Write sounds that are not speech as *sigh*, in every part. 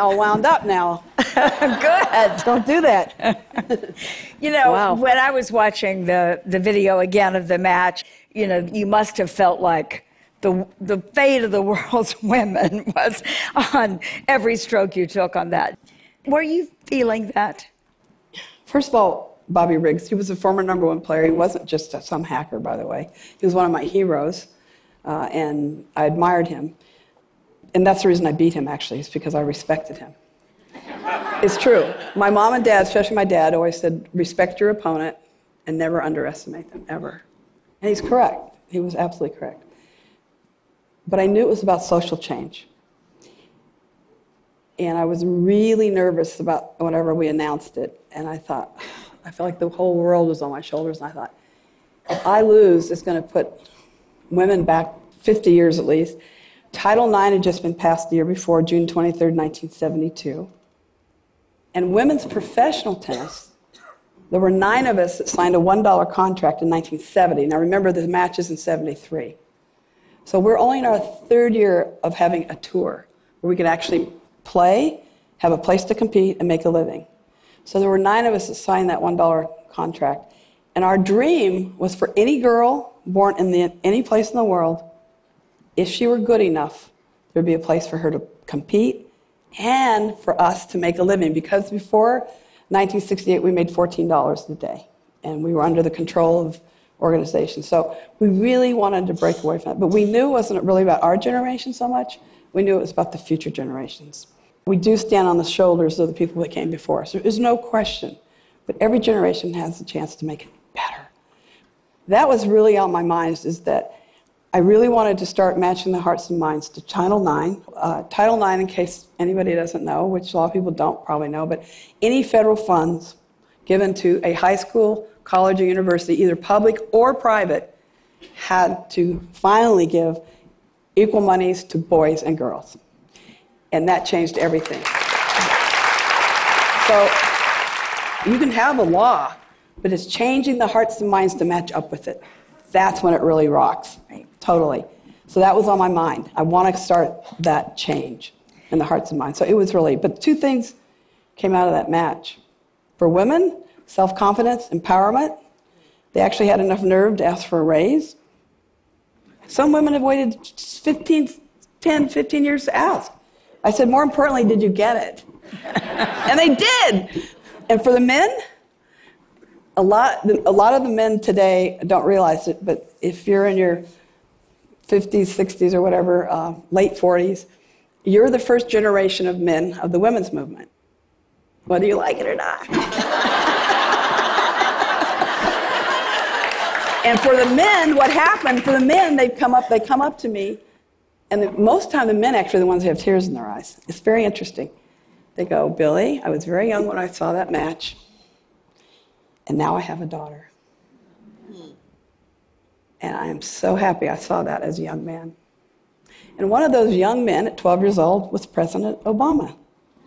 all wound up now. *laughs* Good. Don't do that. *laughs* You know, Wow. when I was watching the, the video again of the match, you know, you must have felt like the, the fate of the *laughs* world's women was on every stroke you took on that. Were you feeling that? First of all, Bobby Riggs, he was a former number one player. He wasn't just a, some hacker, by the way. He was one of my heroes, uh, and I admired him. And that's the reason I beat him, actually, is because I respected him. it's true. My mom and dad, especially my dad, always said, respect your opponent and never underestimate them, ever. And he's correct. He was absolutely correct. But I knew it was about social change. And I was really nervous about whenever we announced it. And I thought, *sighs* I felt like the whole world was on my shoulders. And I thought, if I lose, it's going to put women back 50 years at least. Title IX had just been passed the year before, June 23, 1972. And women's professional tennis, there were nine of us that signed a $1 contract in 1970. Now remember, the match is in 73. So we're only in our third year of having a tour where we could actually play, have a place to compete, and make a living. So there were nine of us that signed that $1 contract. And our dream was for any girl born in the, any place in the world, if she were good enough, there'd be a place for her to compete and for us to make a living. Because before 1968, we made $14 a day, and we were under the control of organizations. So we really wanted to break away from that. But we knew it wasn't really about our generation so much, we knew it was about the future generations. We do stand on the shoulders of the people that came before us. There's no question. But every generation has a chance to make it better. That was really on my mind, is that I really wanted to start matching the hearts and minds to Title IX. Uh, Title IX, in case anybody doesn't know, which a lot of people don't probably know, but any federal funds given to a high school, college, or university, either public or private, had to finally give equal monies to boys and girls. And that changed everything. So you can have a law, but it's changing the hearts and minds to match up with it. That's when it really rocks. Totally. So that was on my mind. I want to start that change in the hearts and minds. So it was really, but two things came out of that match. For women, self confidence, empowerment. They actually had enough nerve to ask for a raise. Some women have waited 15, 10, 15 years to ask. I said, more importantly, did you get it? *laughs* and they did. And for the men, a lot, a lot of the men today don't realize it, but if you're in your 50s, 60s, or whatever, uh, late 40s, you're the first generation of men of the women's movement, whether you like it or not. *laughs* and for the men, what happened? For the men, they come up. They come up to me, and the, most time the men actually are the ones who have tears in their eyes. It's very interesting. They go, Billie, I was very young when I saw that match, and now I have a daughter. And I am so happy I saw that as a young man. And one of those young men at 12 years old was President Obama.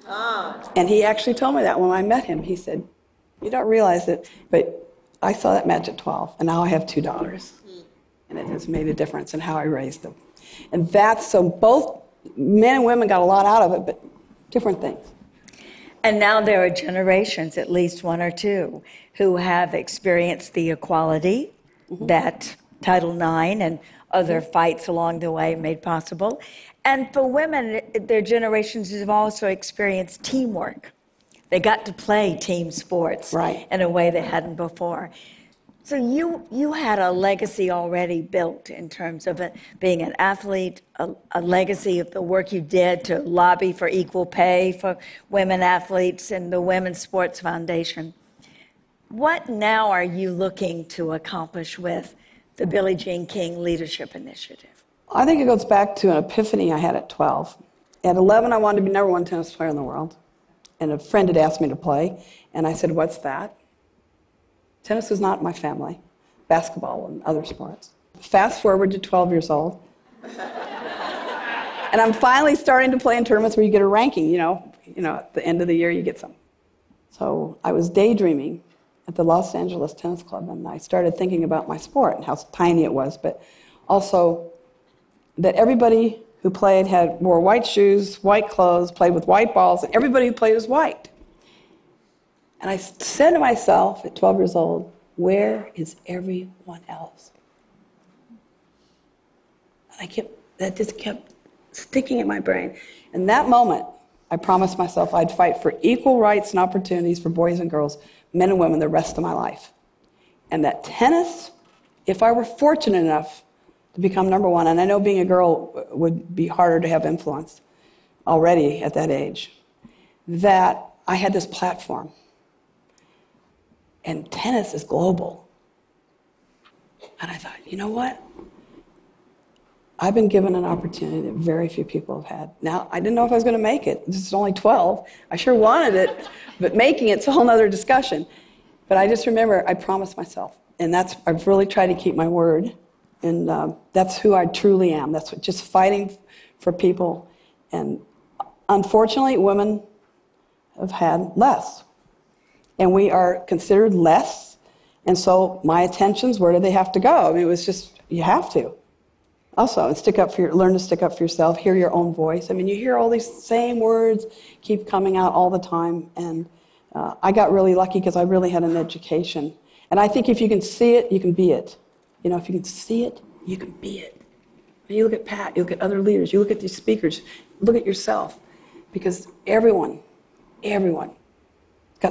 Ah. And he actually told me that when I met him. He said, You don't realize it, but I saw that match at 12, and now I have two daughters. Hmm. And it has made a difference in how I raised them. And that's so both men and women got a lot out of it, but different things. And now there are generations, at least one or two, who have experienced the equality mm-hmm. that Title IX and other mm-hmm. fights along the way made possible. And for women, their generations have also experienced teamwork. They got to play team sports Right. in a way they hadn't before. So you you had a legacy already built in terms of being an athlete, a, a legacy of the work you did to lobby for equal pay for women athletes and the Women's Sports Foundation. What now are you looking to accomplish with the Billie Jean King Leadership Initiative? I think it goes back to an epiphany I had at 12. At 11, I wanted to be number one tennis player in the world. And a friend had asked me to play, and I said, What's that? Tennis was not my family, basketball and other sports. Fast forward to 12 years old. and I'm finally starting to play in tournaments where you get a ranking, you know, you know, at the end of the year you get some. So I was daydreaming at the Los Angeles Tennis Club, and I started thinking about my sport and how tiny it was. But also that everybody who played had wore white shoes, white clothes, played with white balls, and everybody who played was white. And I said to myself at 12 years old, where is everyone else? And I kept, that just kept sticking in my brain. In that moment, I promised myself I'd fight for equal rights and opportunities for boys and girls, men and women, the rest of my life. And that tennis, if I were fortunate enough to become number one, and I know being a girl would be harder to have influence already at that age, that I had this platform. And tennis is global. And I thought, you know what? I've been given an opportunity that very few people have had. Now, I didn't know if I was going to make it. This is only 12. I sure wanted it, but making it's a whole other discussion. But I just remember I promised myself, and that's I've really tried to keep my word, and um, that's who I truly am. That's what, just fighting for people, and unfortunately, women have had less, and we are considered less. And so my attentions, where do they have to go? I mean, it was just you have to. Also and stick up for your learn to stick up for yourself hear your own voice. I mean you hear all these same words keep coming out all the time. And uh, i got really lucky because i really had an education. And i think if you can see it you can be it. You know if you can see it you can be it. And you look at pat you look at other leaders you look at these speakers look at yourself. Because everyone everyone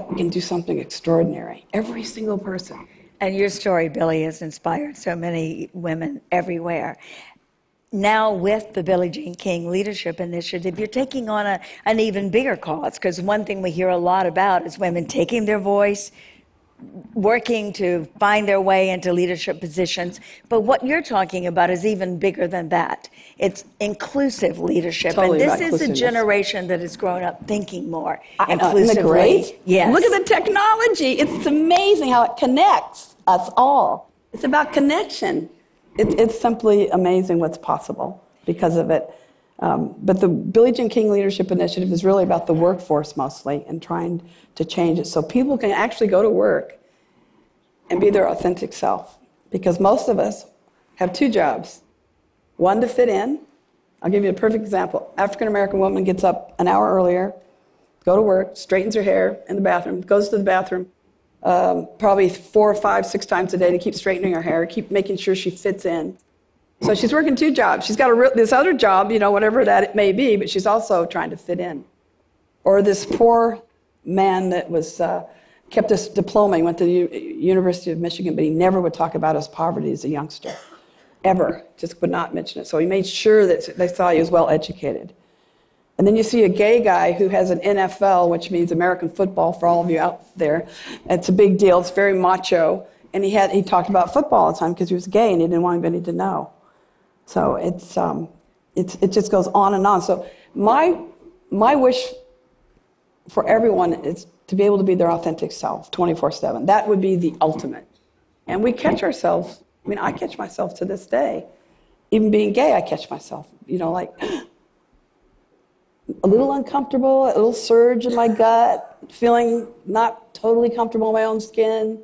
can do something extraordinary every single person And your story, Billie, has inspired so many women everywhere. Now, with the Billie Jean King Leadership Initiative, you're taking on a, an even bigger cause because one thing we hear a lot about is women taking their voice, working to find their way into leadership positions. But what you're talking about is even bigger than that. It's inclusive leadership. Totally and this is a generation that has grown up thinking more I inclusively. Isn't it great? Yes. Look at the technology. It's amazing how it connects us all. It's about connection. It, it's simply amazing what's possible because of it. Um, but the Billie Jean King Leadership Initiative is really about the workforce mostly and trying to change it so people can actually go to work and be their authentic self. Because most of us have two jobs one to fit in. I'll give you a perfect example. African American woman gets up an hour earlier, go to work, straightens her hair in the bathroom, goes to the bathroom um, probably six times a day to keep straightening her hair, keep making sure she fits in. So she's working two jobs. She's got a, re- this other job, you know, whatever that it may be, but she's also trying to fit in. Or this poor man that was uh, kept his diploma. He went to the U- University of Michigan, but he never would talk about his poverty as a youngster, ever. Just would not mention it. So he made sure that they saw he was well educated. And then you see a gay guy who has an NFL, which means American football for all of you out there. It's a big deal. It's very macho. And he had he talked about football all the time because he was gay and he didn't want anybody to know. So it's um, it's it just goes on and on. So my my wish for everyone is to be able to be their authentic self 24/7. That would be the ultimate. And we catch ourselves. I mean, I catch myself to this day. Even being gay, I catch myself. You know, like a little uncomfortable, a little surge in my gut, feeling not totally comfortable in my own skin.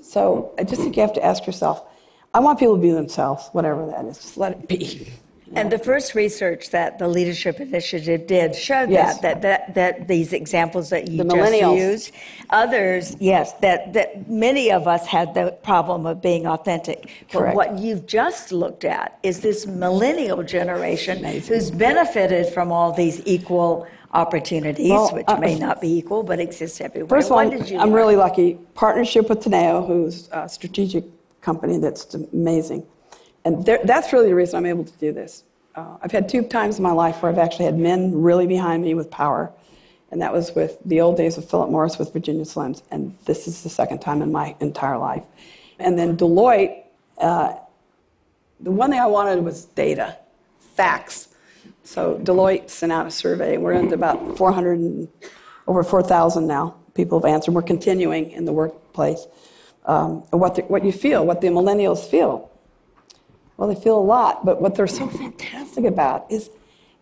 So I just think you have to ask yourself. I want people to be themselves, whatever that is. Just let it be. And the first research that the Leadership Initiative did showed Yes. that, that, that, that these examples that you The just used, others, yes, that, that many of us had the problem of being authentic. Correct. But what you've just looked at is this millennial generation who's benefited from all these equal opportunities, Well, which uh, may not be equal, but exist everywhere. First of all, What did you I'm learn? really lucky. Partnership with Teneo, who's a strategic company that's amazing. And there- that's really the reason I'm able to do this. Uh, I've had two times in my life where I've actually had men really behind me with power. And that was with the old days of Philip Morris with Virginia Slims. And this is the second time in my entire life. And then Deloitte, uh, the one thing I wanted was data, facts. So Deloitte sent out a survey, we're into about 400, and, over 4,000 now. People have answered. We're continuing in the workplace. Um, what, the, what you feel, what the millennials feel. Well, they feel a lot, but what they're so *laughs* fantastic about is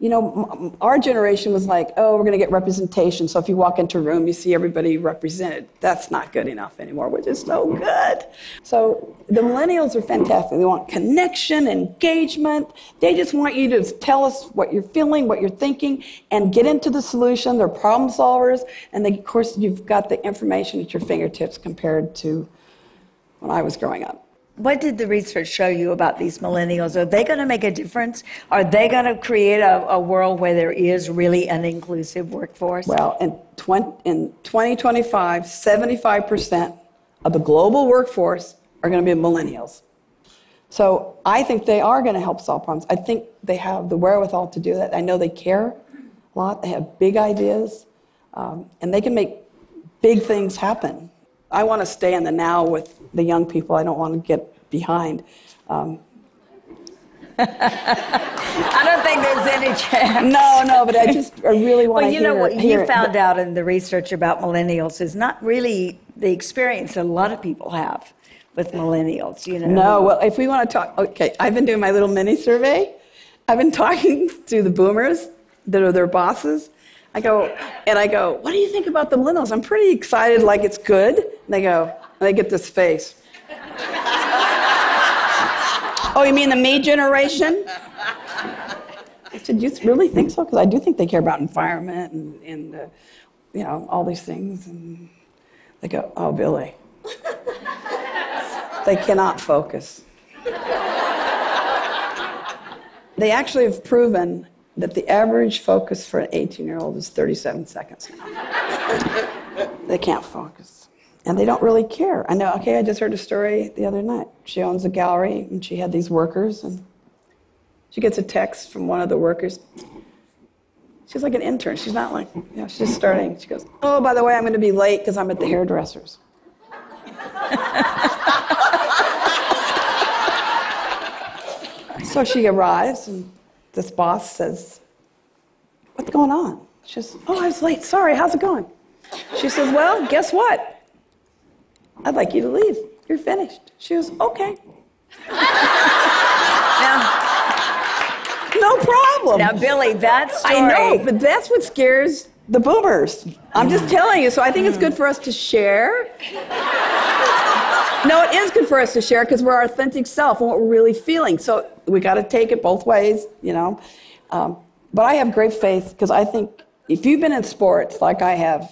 you know, our generation was like, oh, we're going to get representation. So if you walk into a room, you see everybody represented. That's not good enough anymore, which is no good. So the millennials are fantastic. They want connection, engagement. They just want you to tell us what you're feeling, what you're thinking, and get into the solution. They're problem solvers. And they, of course, you've got the information at your fingertips compared to when I was growing up. What did the research show you about these millennials? Are they going to make a difference? Are they going to create a, a world where there is really an inclusive workforce? Well, in, 20, in 2025, 75% of the global workforce are going to be millennials. So I think they are going to help solve problems. I think they have the wherewithal to do that. I know they care a lot, they have big ideas, um, and they can make big things happen. I want to stay in the now with the young people, I don't want to get behind. Um, *laughs* I don't think there's any chance. no, no, but I just I really want Well, to you hear know what you it. found out in the research about millennials is not really the experience that a lot of people have with millennials. You know, No, well, if we want to talk, okay, I've been doing my little mini survey. I've been *laughs* talking to the boomers that are their bosses. I go, and I go, what do you think about the millennials? I'm pretty excited, like it's good. And they go, and they get this face. oh, you mean the me generation? I said, you really think so? Because I do think they care about environment and, and uh, you know, all these things. And they go, oh, Billie. They cannot focus. They actually have proven that the average focus for an 18 year old is 37 seconds now. they can't focus. And they don't really care. I know, okay, I just heard a story the other night. She owns a gallery and she had these workers, and she gets a text from one of the workers. She's like an intern. She's not like, you know, she's just starting. She goes, Oh, by the way, I'm going to be late because I'm at the hairdresser's. *laughs* So she arrives, and this boss says, What's going on? She says, Oh, I was late. Sorry, how's it going? She says, Well, guess what? I'd like you to leave. You're finished. She goes, Okay. *laughs* now, No problem. now, Billie, that story. I know, but that's what scares the boomers. I'm just telling you. So I think it's good for us to share. No, it is good for us to share because we're our authentic self and what we're really feeling. So we got to take it both ways, you know. Um, but I have great faith because I think if you've been in sports like I have,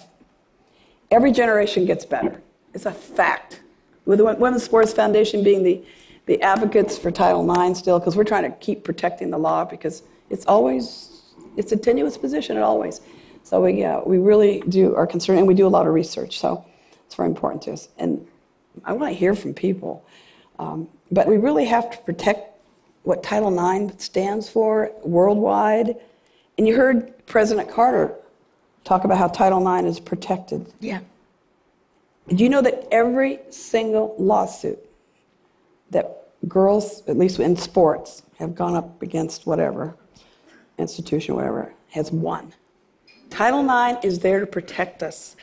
every generation gets better. It's a fact. With the Women's Sports Foundation being the, the advocates for Title IX still, because we're trying to keep protecting the law because it's always, it's a tenuous position, it always. So we, uh, we really do are concerned, and we do a lot of research, so it's very important to us. And I want to hear from people. Um, but we really have to protect what Title IX stands for worldwide. And you heard President Carter talk about how Title IX is protected. Yeah. Do you know that every single lawsuit that girls, at least in sports, have gone up against whatever institution, whatever, has won? Title IX is there to protect us,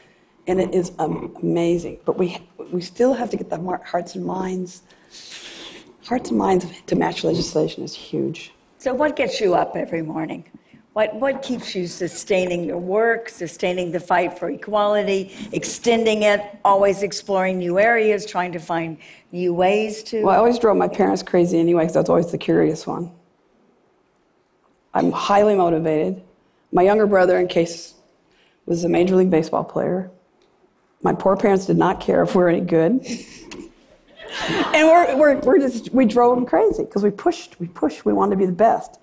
and it is amazing. But we, we still have to get the hearts and minds. Hearts and minds to match legislation is huge. So, what gets you up every morning? What, what keeps you sustaining your work, sustaining the fight for equality, extending it, always exploring new areas, trying to find new ways to? Well, I always drove my parents crazy anyway because I was always the curious one. I'm highly motivated. My younger brother, in case, was a Major League Baseball player. My poor parents did not care if we were any good. and we're, we're, we're just, we drove them crazy because we pushed, we pushed, we wanted to be the best.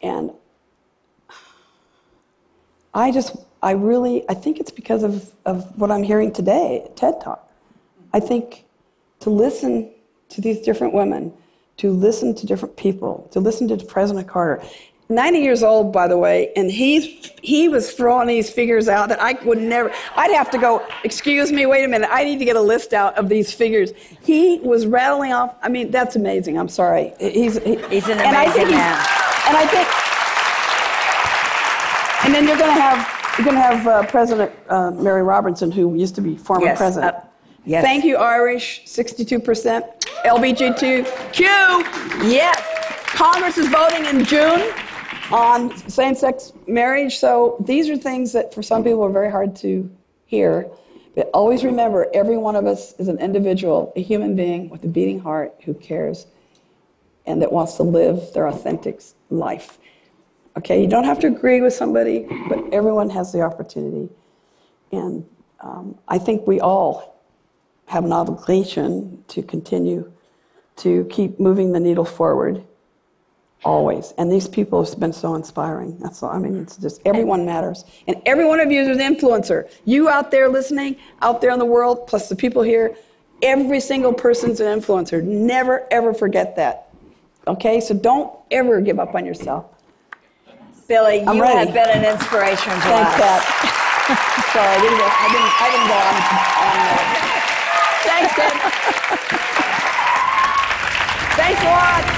And I just, I really, I think it's because of, of what I'm hearing today TED Talk. I think to listen to these different women, to listen to different people, to listen to President Carter. 90 years old, by the way, and he's, he was throwing these figures out that I would never, I'd have to go, excuse me, wait a minute, I need to get a list out of these figures. He was rattling off, I mean, that's amazing, I'm sorry. He's, he, He's an and I think amazing man. And I think, and then you're going to have, you're going to have uh, President uh, Mary Robinson, who used to be former Yes, president. uh, yes. Thank you, Irish, 62%. LBGTQ, yes. Congress is voting in June on same-sex marriage. So these are things that for some people are very hard to hear. But always remember, every one of us is an individual, a human being with a beating heart who cares and that wants to live their authentic life. Okay, you don't have to agree with somebody, but everyone has the opportunity. And um, I think we all have an obligation to continue to keep moving the needle forward, always. And these people have been so inspiring. That's all. I mean, it's just everyone matters, and every one of you is an influencer. You out there listening, out there in the world, plus the people here, every single person's an influencer. Never ever forget that. Okay, so don't ever give up on yourself. Billie, I'm you ready. have been an inspiration to Thanks, us. Pat. *laughs* Sorry, I didn't, I didn't, I didn't go on. on Thanks, Deb. *laughs* Thanks a lot.